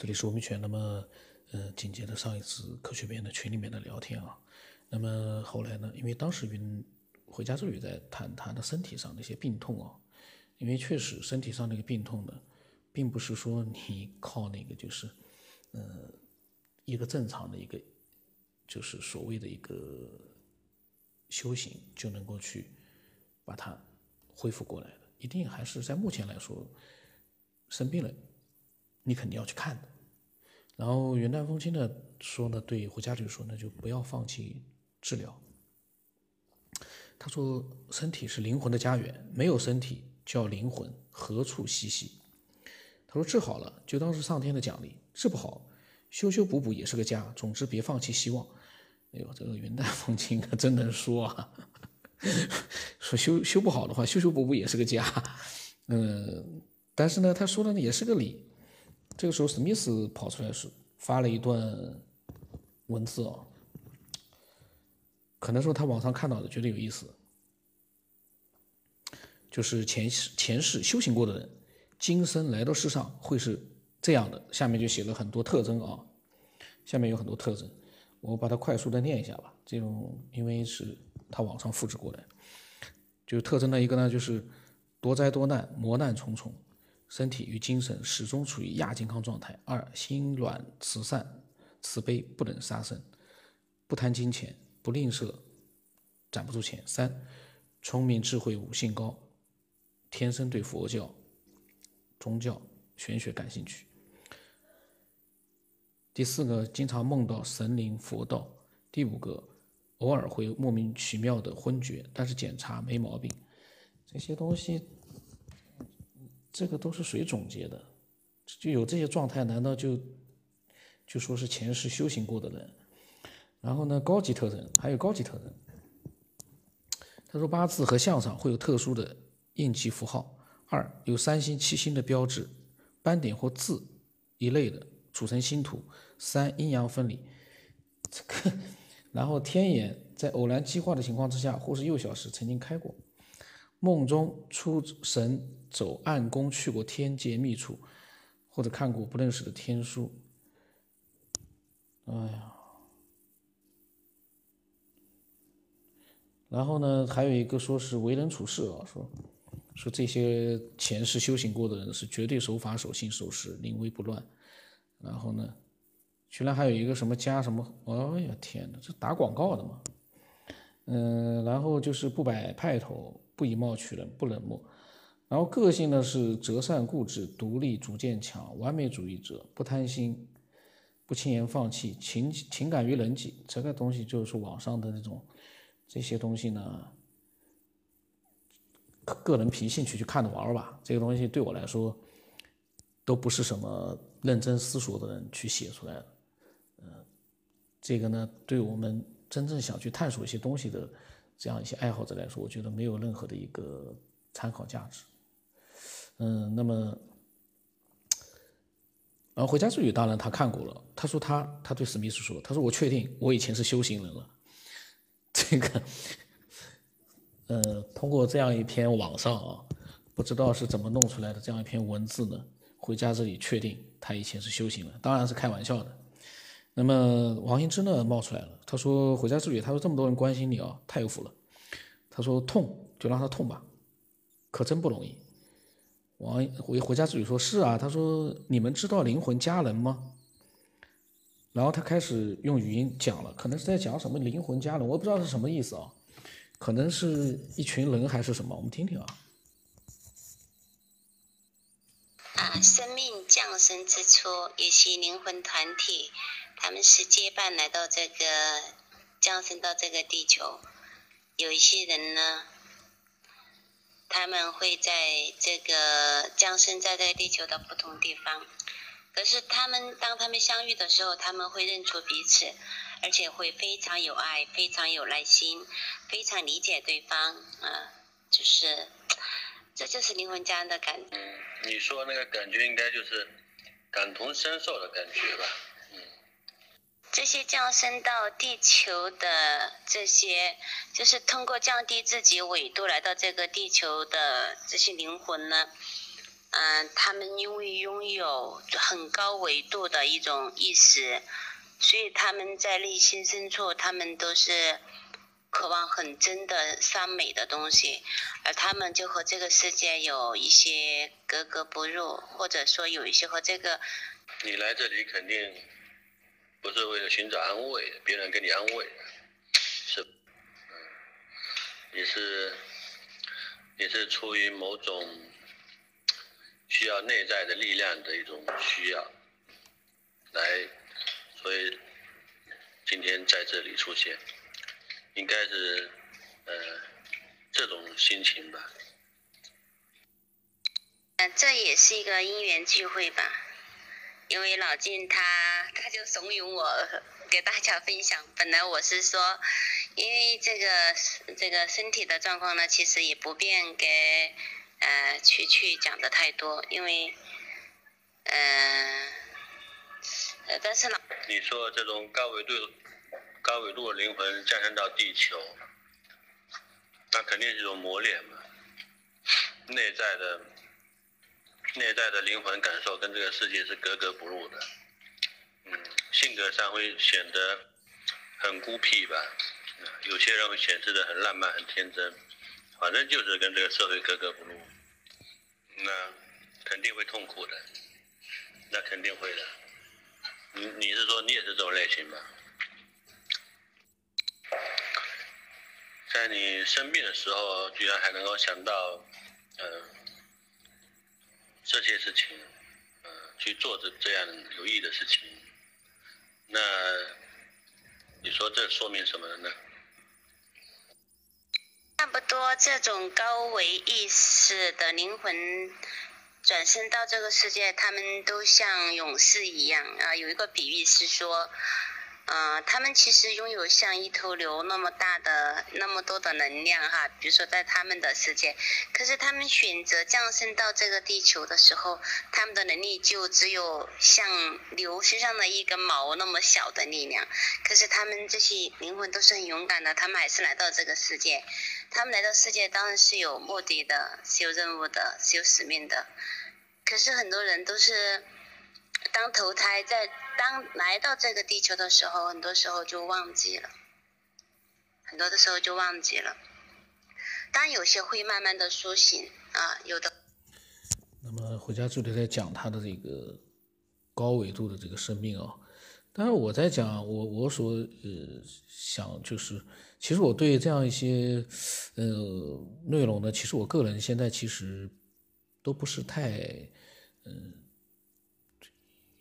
这里是吴明全。那么，呃，紧接着上一次科学边的群里面的聊天啊，那么后来呢，因为当时云回家之后也在谈他的身体上的一些病痛啊，因为确实身体上那个病痛呢，并不是说你靠那个就是，呃，一个正常的一个，就是所谓的一个修行就能够去把它恢复过来的，一定还是在目前来说生病了。你肯定要去看的，然后元旦风清呢说呢，对胡家就说那就不要放弃治疗。他说身体是灵魂的家园，没有身体叫灵魂何处栖息？他说治好了就当是上天的奖励，治不好修修补补也是个家。总之别放弃希望。哎呦，这个云淡风轻可真能说啊，说修修不好的话，修修补补也是个家。嗯，但是呢，他说的也是个理。这个时候，史密斯跑出来是发了一段文字啊，可能说他网上看到的觉得有意思，就是前世前世修行过的人，今生来到世上会是这样的。下面就写了很多特征啊，下面有很多特征，我把它快速的念一下吧。这种因为是他网上复制过来，就特征的一个呢，就是多灾多难，磨难重重。身体与精神始终处于亚健康状态。二，心软慈善，慈悲不能杀生，不贪金钱，不吝啬，攒不住钱。三，聪明智慧，悟性高，天生对佛教、宗教、玄学感兴趣。第四个，经常梦到神灵佛道。第五个，偶尔会莫名其妙的昏厥，但是检查没毛病。这些东西。这个都是谁总结的？就有这些状态，难道就就说是前世修行过的人？然后呢，高级特征还有高级特征。他说八字和相上会有特殊的印记符号。二有三星七星的标志、斑点或字一类的组成星图。三阴阳分离。这个，然后天眼在偶然激化的情况之下，或是幼小时曾经开过。梦中出神走暗宫，去过天界秘处，或者看过不认识的天书。哎呀，然后呢，还有一个说是为人处事啊，说说这些前世修行过的人是绝对守法、守信、守时、临危不乱。然后呢，居然还有一个什么加什么，哎呀天哪，这打广告的嘛。嗯，然后就是不摆派头。不以貌取人，不冷漠，然后个性呢是择善固执、独立、主见强、完美主义者，不贪心，不轻言放弃，情情感于人际。这个东西就是网上的那种这些东西呢，个人凭兴趣去看着玩吧。这个东西对我来说，都不是什么认真思索的人去写出来的。嗯，这个呢，对我们真正想去探索一些东西的。这样一些爱好者来说，我觉得没有任何的一个参考价值。嗯，那么，然后回家之旅，当然他看过了。他说他他对史密斯说：“他说我确定我以前是修行人了。”这个，呃，通过这样一篇网上啊，不知道是怎么弄出来的这样一篇文字呢？回家这里确定他以前是修行人，当然是开玩笑的。那么王羲之呢冒出来了，他说回家之旅，他说这么多人关心你啊，太有福了。他说痛就让他痛吧，可真不容易。王回回家之旅说是啊，他说你们知道灵魂家人吗？然后他开始用语音讲了，可能是在讲什么灵魂家人，我不知道是什么意思啊，可能是一群人还是什么，我们听听啊。啊，生命降生之初，也是灵魂团体。他们是结伴来到这个降生到这个地球，有一些人呢，他们会在这个降生在这个地球的不同地方，可是他们当他们相遇的时候，他们会认出彼此，而且会非常有爱，非常有耐心，非常理解对方，啊，就是这就是灵魂家人的感。嗯，你说那个感觉应该就是感同身受的感觉吧。这些降生到地球的这些，就是通过降低自己纬度来到这个地球的这些灵魂呢，嗯，他们因为拥有很高维度的一种意识，所以他们在内心深处，他们都是渴望很真的善美的东西，而他们就和这个世界有一些格格不入，或者说有一些和这个。你来这里肯定不是为了寻找安慰，别人给你安慰，是，嗯，也是，也是出于某种。需要内在的力量的一种需要，来，所以今天在这里出现，应该是呃这种心情吧。嗯，这也是一个因缘聚会吧，因为老金他他就怂恿我给大家分享。本来我是说，因为这个这个身体的状况呢，其实也不便给。呃，去去讲的太多，因为，嗯，呃，但是呢，你说这种高维度、高维度的灵魂降生到地球，那肯定是一种磨练嘛。内在的、内在的灵魂感受跟这个世界是格格不入的，性格上会显得很孤僻吧，有些人会显示的很浪漫、很天真。反正就是跟这个社会格格不入，那肯定会痛苦的，那肯定会的。你你是说你也是这种类型吗？在你生病的时候，居然还能够想到，嗯，这些事情，嗯，去做这这样有意义的事情，那你说这说明什么呢？差不多，这种高维意识的灵魂转身到这个世界，他们都像勇士一样啊。有一个比喻是说。嗯，他们其实拥有像一头牛那么大的、那么多的能量哈。比如说在他们的世界，可是他们选择降生到这个地球的时候，他们的能力就只有像牛身上的一根毛那么小的力量。可是他们这些灵魂都是很勇敢的，他们还是来到这个世界。他们来到世界当然是有目的的，是有任务的，是有使命的。可是很多人都是。当投胎在当来到这个地球的时候，很多时候就忘记了，很多的时候就忘记了。当有些会慢慢的苏醒啊，有的。那么回家助理在讲他的这个高维度的这个生命啊，当然我在讲我我所呃想就是，其实我对这样一些呃内容呢，其实我个人现在其实都不是太嗯。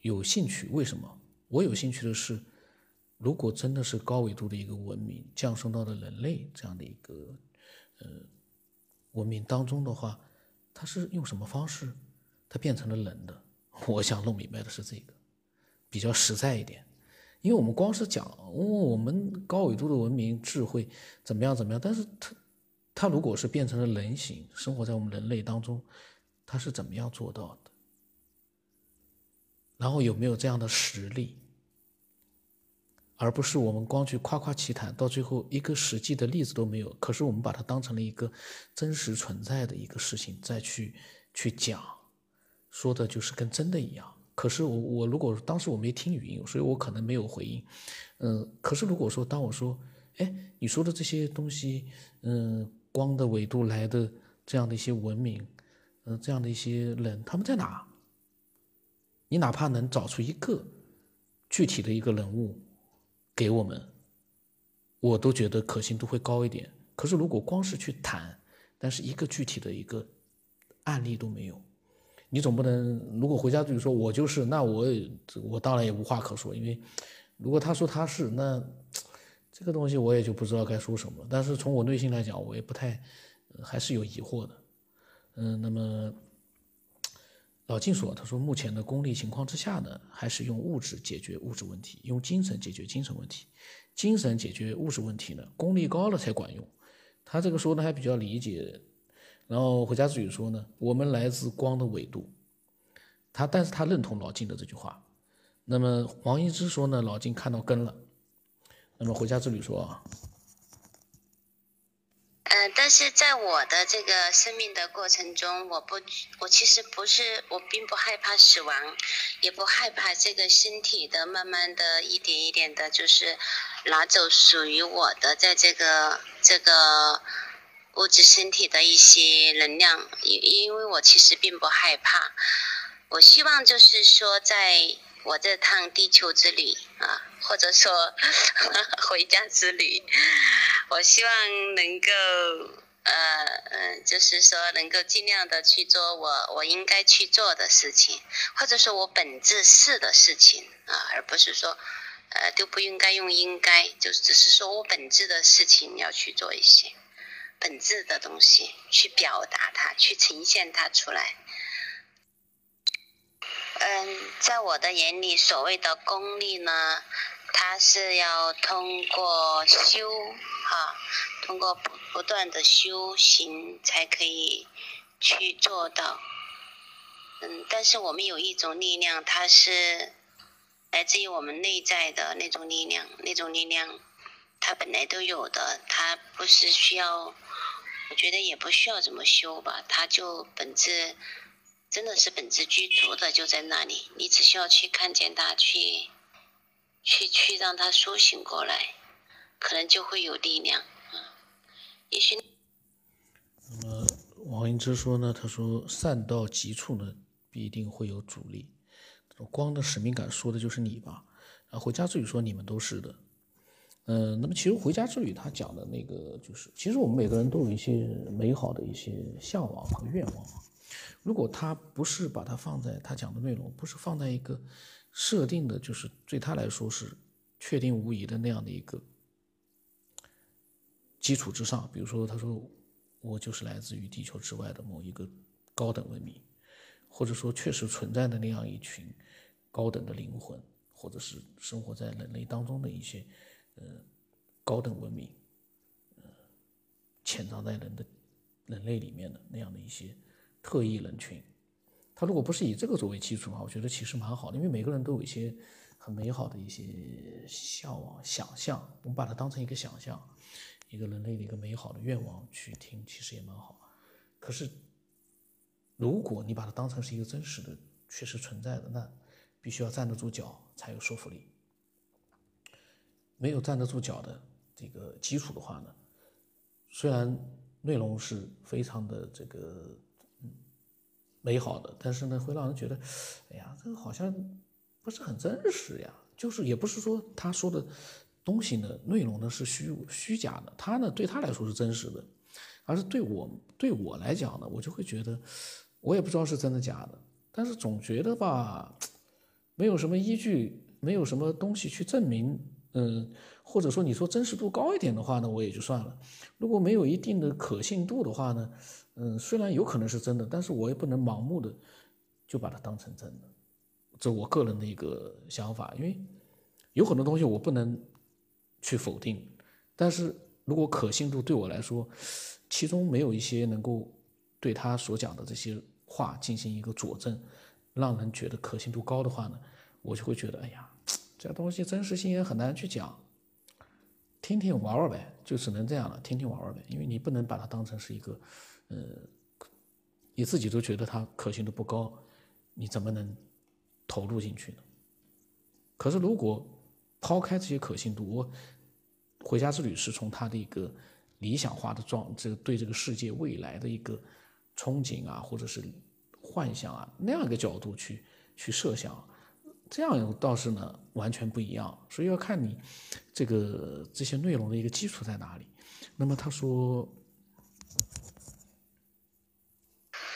有兴趣？为什么？我有兴趣的是，如果真的是高维度的一个文明降生到了人类这样的一个呃文明当中的话，它是用什么方式，它变成了人的？我想弄明白的是这个，比较实在一点。因为我们光是讲，我们高维度的文明智慧怎么样怎么样，但是它它如果是变成了人形，生活在我们人类当中，它是怎么样做到的？然后有没有这样的实力，而不是我们光去夸夸其谈，到最后一个实际的例子都没有。可是我们把它当成了一个真实存在的一个事情再去去讲，说的就是跟真的一样。可是我我如果当时我没听语音，所以我可能没有回应。嗯，可是如果说当我说，哎，你说的这些东西，嗯，光的纬度来的这样的一些文明，嗯，这样的一些人，他们在哪？你哪怕能找出一个具体的一个人物给我们，我都觉得可信度会高一点。可是如果光是去谈，但是一个具体的一个案例都没有，你总不能如果回家就说我就是，那我我当然也无话可说，因为如果他说他是，那这个东西我也就不知道该说什么。但是从我内心来讲，我也不太还是有疑惑的。嗯，那么。老金说：“他说，目前的功利情况之下呢，还是用物质解决物质问题，用精神解决精神问题，精神解决物质问题呢，功力高了才管用。他这个说的还比较理解。然后回家之旅说呢，我们来自光的纬度。他，但是他认同老金的这句话。那么王一之说呢，老金看到根了。那么回家之旅说啊。”嗯，但是在我的这个生命的过程中，我不，我其实不是，我并不害怕死亡，也不害怕这个身体的慢慢的一点一点的，就是拿走属于我的在这个这个物质身体的一些能量，因因为我其实并不害怕，我希望就是说，在我这趟地球之旅啊，或者说 回家之旅。我希望能够，呃，嗯，就是说能够尽量的去做我我应该去做的事情，或者说我本质是的事情啊，而不是说，呃，都不应该用应该，就只是说我本质的事情要去做一些本质的东西，去表达它，去呈现它出来。嗯，在我的眼里，所谓的功利呢，它是要通过修。啊，通过不不断的修行才可以去做到。嗯，但是我们有一种力量，它是来自于我们内在的那种力量，那种力量它本来都有的，它不是需要，我觉得也不需要怎么修吧，它就本质真的是本质具足的就在那里，你只需要去看见它，去去去让它苏醒过来。可能就会有力量，也许。那么王英之说呢？他说善到极处呢，必定会有阻力。光的使命感说的就是你吧？啊，回家之旅说你们都是的。嗯，那么其实回家之旅他讲的那个就是，其实我们每个人都有一些美好的一些向往和愿望。如果他不是把它放在他讲的内容，不是放在一个设定的，就是对他来说是确定无疑的那样的一个。基础之上，比如说，他说我就是来自于地球之外的某一个高等文明，或者说确实存在的那样一群高等的灵魂，或者是生活在人类当中的一些呃高等文明，呃潜藏在人的人类里面的那样的一些特异人群。他如果不是以这个作为基础的话，我觉得其实蛮好的，因为每个人都有一些很美好的一些向往、想象，我们把它当成一个想象。一个人类的一个美好的愿望去听，其实也蛮好。可是，如果你把它当成是一个真实的、确实存在的，那必须要站得住脚才有说服力。没有站得住脚的这个基础的话呢，虽然内容是非常的这个美好的，但是呢，会让人觉得，哎呀，这个好像不是很真实呀。就是也不是说他说的。东西呢，内容呢是虚虚假的，他呢对他来说是真实的，而是对我对我来讲呢，我就会觉得，我也不知道是真的假的，但是总觉得吧，没有什么依据，没有什么东西去证明，嗯，或者说你说真实度高一点的话呢，我也就算了，如果没有一定的可信度的话呢，嗯，虽然有可能是真的，但是我也不能盲目的就把它当成真的，这我个人的一个想法，因为有很多东西我不能。去否定，但是如果可信度对我来说，其中没有一些能够对他所讲的这些话进行一个佐证，让人觉得可信度高的话呢，我就会觉得，哎呀，这东西真实性也很难去讲，听听玩玩呗，就只能这样了，听听玩玩呗，因为你不能把它当成是一个，呃，你自己都觉得它可信度不高，你怎么能投入进去呢？可是如果抛开这些可信度，我回家之旅是从他的一个理想化的状，这个对这个世界未来的一个憧憬啊，或者是幻想啊那样一个角度去去设想，这样倒是呢完全不一样。所以要看你这个这些内容的一个基础在哪里。那么他说，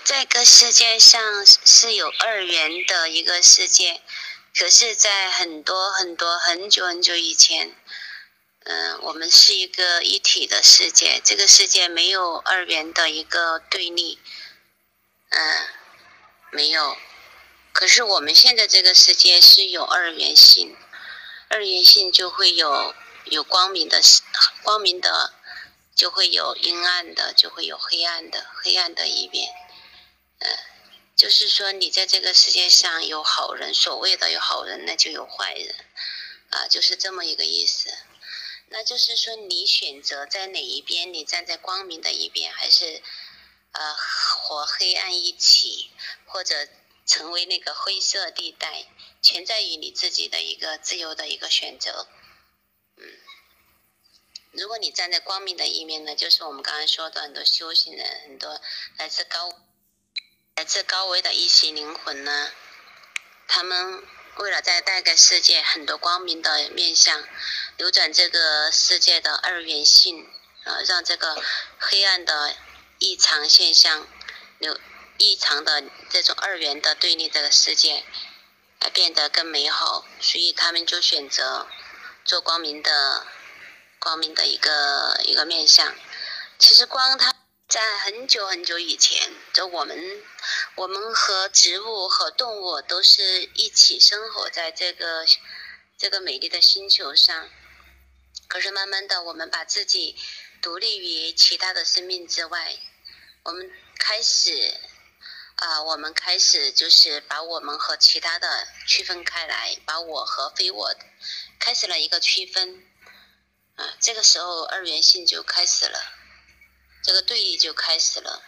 这个世界上是有二元的一个世界。可是，在很多很多很久很久以前，嗯，我们是一个一体的世界，这个世界没有二元的一个对立，嗯，没有。可是我们现在这个世界是有二元性，二元性就会有有光明的，光明的就会有阴暗的，就会有黑暗的，黑暗的一面，嗯。就是说，你在这个世界上有好人，所谓的有好人，那就有坏人，啊，就是这么一个意思。那就是说你选择在哪一边，你站在光明的一边，还是呃和黑暗一起，或者成为那个灰色地带，全在于你自己的一个自由的一个选择。嗯，如果你站在光明的一面呢，就是我们刚才说的很多修行人，很多来自高来自高维的一些灵魂呢，他们为了在带给世界很多光明的面相，扭转这个世界的二元性，呃，让这个黑暗的异常现象，有异常的这种二元的对立这个世界，来变得更美好，所以他们就选择做光明的。光明的一个一个面相，其实光它在很久很久以前，就我们我们和植物和动物都是一起生活在这个这个美丽的星球上。可是慢慢的，我们把自己独立于其他的生命之外，我们开始啊，我们开始就是把我们和其他的区分开来，把我和非我开始了一个区分。啊，这个时候二元性就开始了，这个对立就开始了，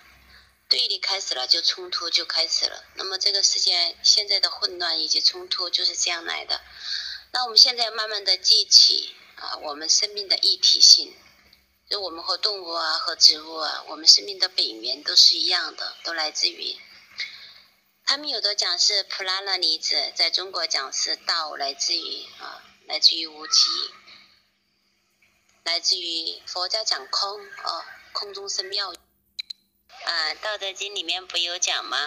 对立开始了就冲突就开始了。那么这个世界现在的混乱以及冲突就是这样来的。那我们现在慢慢的记起啊，我们生命的一体性，就我们和动物啊和植物啊，我们生命的本源都是一样的，都来自于。他们有的讲是普拉那离子，在中国讲是道，来自于啊，来自于无极。来自于佛家讲空哦，空中生妙。啊，《道德经》里面不有讲吗？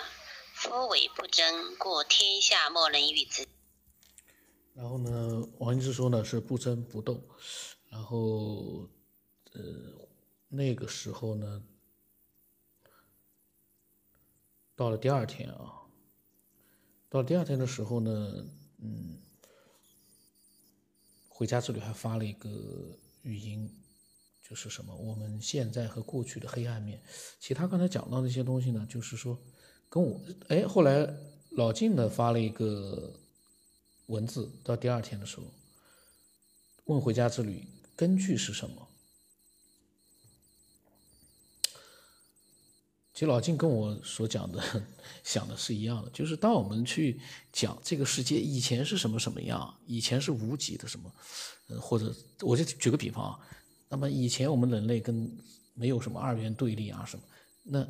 夫唯不争，故天下莫能与之。然后呢，王羲之说呢是不争不斗。然后，呃，那个时候呢，到了第二天啊，到第二天的时候呢，嗯，回家之旅还发了一个。语音就是什么？我们现在和过去的黑暗面。其他刚才讲到那些东西呢，就是说，跟我哎，后来老静呢发了一个文字，到第二天的时候问回家之旅根据是什么？其实老静跟我所讲的 想的是一样的，就是当我们去讲这个世界以前是什么什么样，以前是无极的什么。呃，或者我就举个比方啊，那么以前我们人类跟没有什么二元对立啊什么，那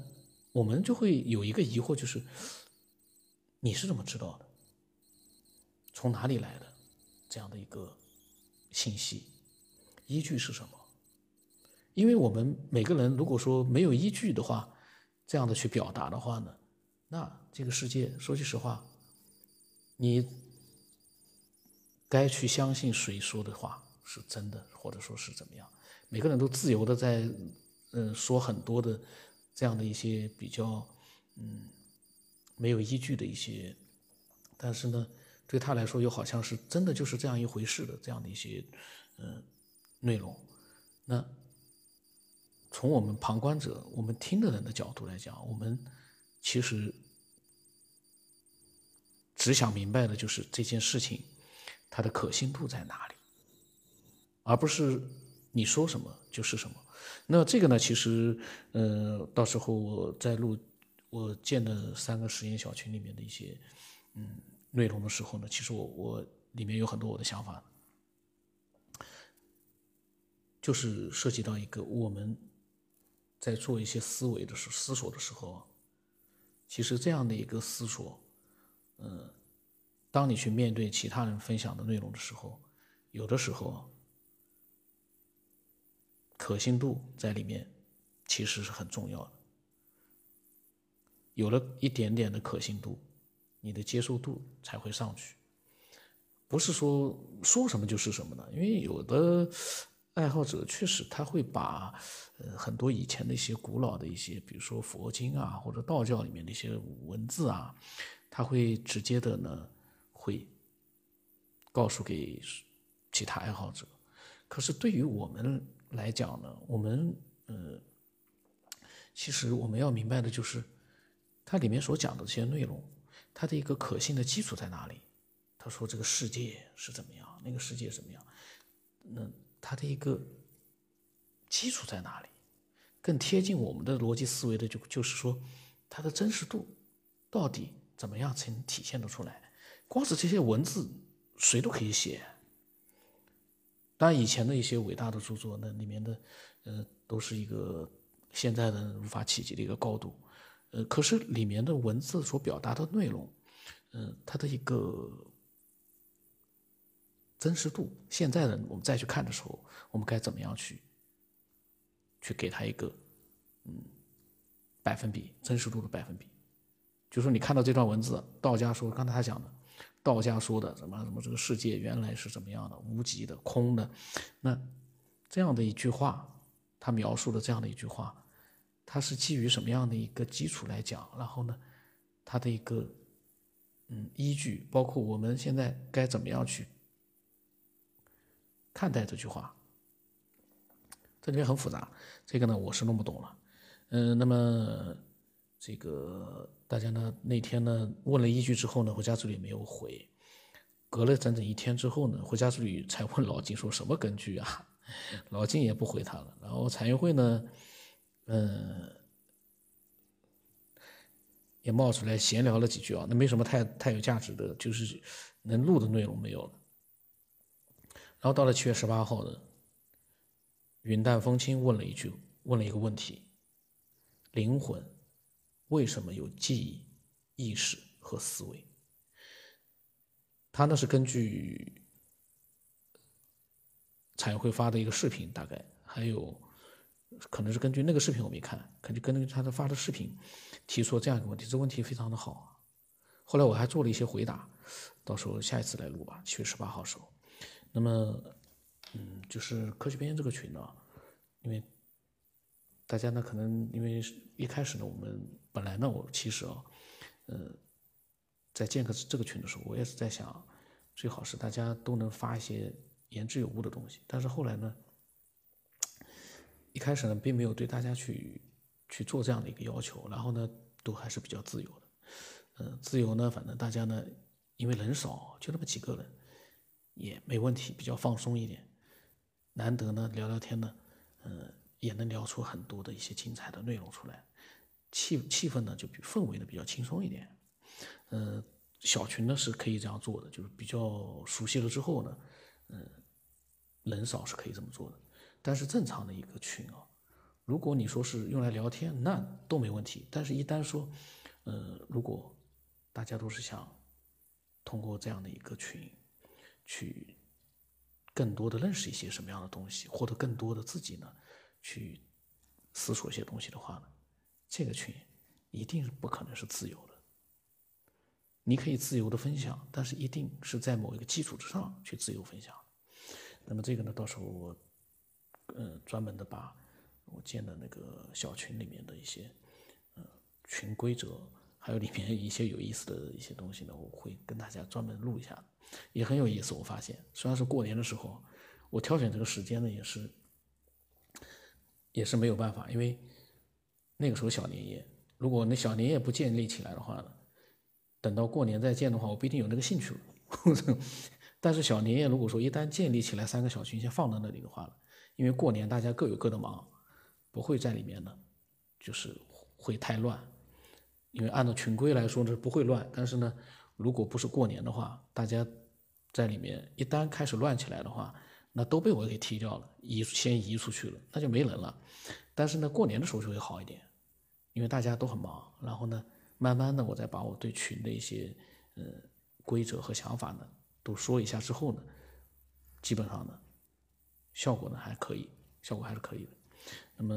我们就会有一个疑惑，就是你是怎么知道的？从哪里来的这样的一个信息？依据是什么？因为我们每个人如果说没有依据的话，这样的去表达的话呢，那这个世界说句实话，你。该去相信谁说的话是真的，或者说是怎么样？每个人都自由的在，嗯，说很多的这样的一些比较，嗯，没有依据的一些，但是呢，对他来说又好像是真的就是这样一回事的这样的一些，嗯，内容。那从我们旁观者、我们听的人的角度来讲，我们其实只想明白的就是这件事情。它的可信度在哪里？而不是你说什么就是什么。那这个呢？其实，呃，到时候我在录我建的三个实验小群里面的一些嗯内容的时候呢，其实我我里面有很多我的想法，就是涉及到一个我们在做一些思维的时思索的时候，其实这样的一个思索，嗯。当你去面对其他人分享的内容的时候，有的时候可信度在里面其实是很重要的。有了一点点的可信度，你的接受度才会上去。不是说说什么就是什么的，因为有的爱好者确实他会把呃很多以前的一些古老的一些，比如说佛经啊或者道教里面的一些文字啊，他会直接的呢。会告诉给其他爱好者，可是对于我们来讲呢，我们呃，其实我们要明白的就是，它里面所讲的这些内容，它的一个可信的基础在哪里？他说这个世界是怎么样，那个世界怎么样？那它的一个基础在哪里？更贴近我们的逻辑思维的，就就是说，它的真实度到底怎么样才能体现得出来？光是这些文字，谁都可以写。当然，以前的一些伟大的著作，那里面的，呃，都是一个现在的无法企及的一个高度，呃，可是里面的文字所表达的内容，嗯，它的一个真实度，现在的我们再去看的时候，我们该怎么样去？去给他一个，嗯，百分比真实度的百分比，就说你看到这段文字，道家说，刚才他讲的，道家说的什么什么这个世界原来是怎么样的，无极的、空的，那这样的一句话，他描述的这样的一句话，它是基于什么样的一个基础来讲？然后呢，它的一个嗯依据，包括我们现在该怎么样去看待这句话？这里面很复杂，这个呢我是弄不懂了，嗯，那么这个大家呢那天呢问了一句之后呢，回家之旅没有回，隔了整整一天之后呢，回家之旅才问老金说什么根据啊？老金也不回他了，然后彩云会呢，嗯，也冒出来闲聊了几句啊，那没什么太太有价值的，就是能录的内容没有了，然后到了七月十八号呢。云淡风轻问了一句，问了一个问题：灵魂为什么有记忆、意识和思维？他呢是根据彩会发的一个视频，大概还有可能是根据那个视频我没看，可能根据他的发的视频提出了这样一个问题。这问题非常的好，后来我还做了一些回答，到时候下一次来录吧，七月十八号时候。那么。嗯，就是科学边这个群呢，因为大家呢可能因为一开始呢，我们本来呢，我其实啊，呃，在建个这个群的时候，我也是在想，最好是大家都能发一些言之有物的东西。但是后来呢，一开始呢，并没有对大家去去做这样的一个要求，然后呢，都还是比较自由的。嗯，自由呢，反正大家呢，因为人少，就那么几个人，也没问题，比较放松一点。难得呢，聊聊天呢，嗯，也能聊出很多的一些精彩的内容出来，气气氛呢就比氛围呢比较轻松一点，嗯，小群呢是可以这样做的，就是比较熟悉了之后呢，嗯，人少是可以这么做的，但是正常的一个群啊，如果你说是用来聊天，那都没问题，但是一旦说，呃，如果大家都是想通过这样的一个群去。更多的认识一些什么样的东西，获得更多的自己呢，去思索一些东西的话呢，这个群一定是不可能是自由的。你可以自由的分享，但是一定是在某一个基础之上去自由分享。那么这个呢，到时候我呃专门的把我建的那个小群里面的一些呃群规则，还有里面一些有意思的一些东西呢，我会跟大家专门录一下。也很有意思，我发现，虽然是过年的时候，我挑选这个时间呢，也是，也是没有办法，因为那个时候小年夜，如果那小年夜不建立起来的话呢，等到过年再建的话，我不一定有那个兴趣了。但是小年夜如果说一旦建立起来三个小群先放在那里的话呢，因为过年大家各有各的忙，不会在里面呢，就是会太乱，因为按照群规来说呢不会乱，但是呢。如果不是过年的话，大家在里面一旦开始乱起来的话，那都被我给踢掉了，移先移出去了，那就没人了。但是呢，过年的时候就会好一点，因为大家都很忙。然后呢，慢慢的我再把我对群的一些呃规则和想法呢都说一下之后呢，基本上呢效果呢还可以，效果还是可以的。那么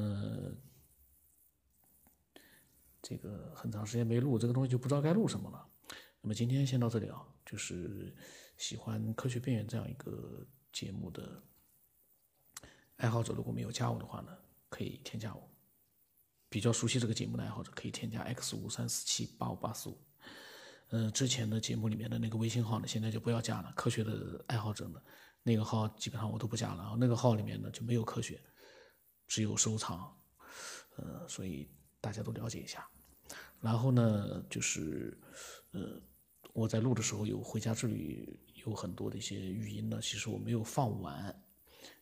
这个很长时间没录这个东西，就不知道该录什么了。那么今天先到这里啊，就是喜欢《科学边缘》这样一个节目的爱好者，如果没有加我的话呢，可以添加我。比较熟悉这个节目的爱好者可以添加 x 五三四七八五八四五。嗯，之前的节目里面的那个微信号呢，现在就不要加了。科学的爱好者呢，那个号基本上我都不加了。然后那个号里面呢就没有科学，只有收藏。呃，所以大家都了解一下。然后呢，就是呃。我在录的时候有回家之旅，有很多的一些语音呢，其实我没有放完，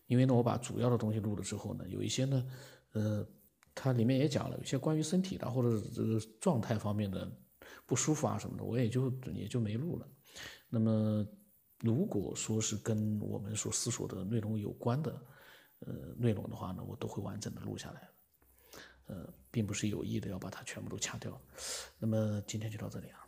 因为呢，我把主要的东西录了之后呢，有一些呢，呃，它里面也讲了，有些关于身体的或者这个状态方面的不舒服啊什么的，我也就也就没录了。那么，如果说是跟我们所思索的内容有关的，呃，内容的话呢，我都会完整的录下来。呃，并不是有意的要把它全部都掐掉。那么今天就到这里啊。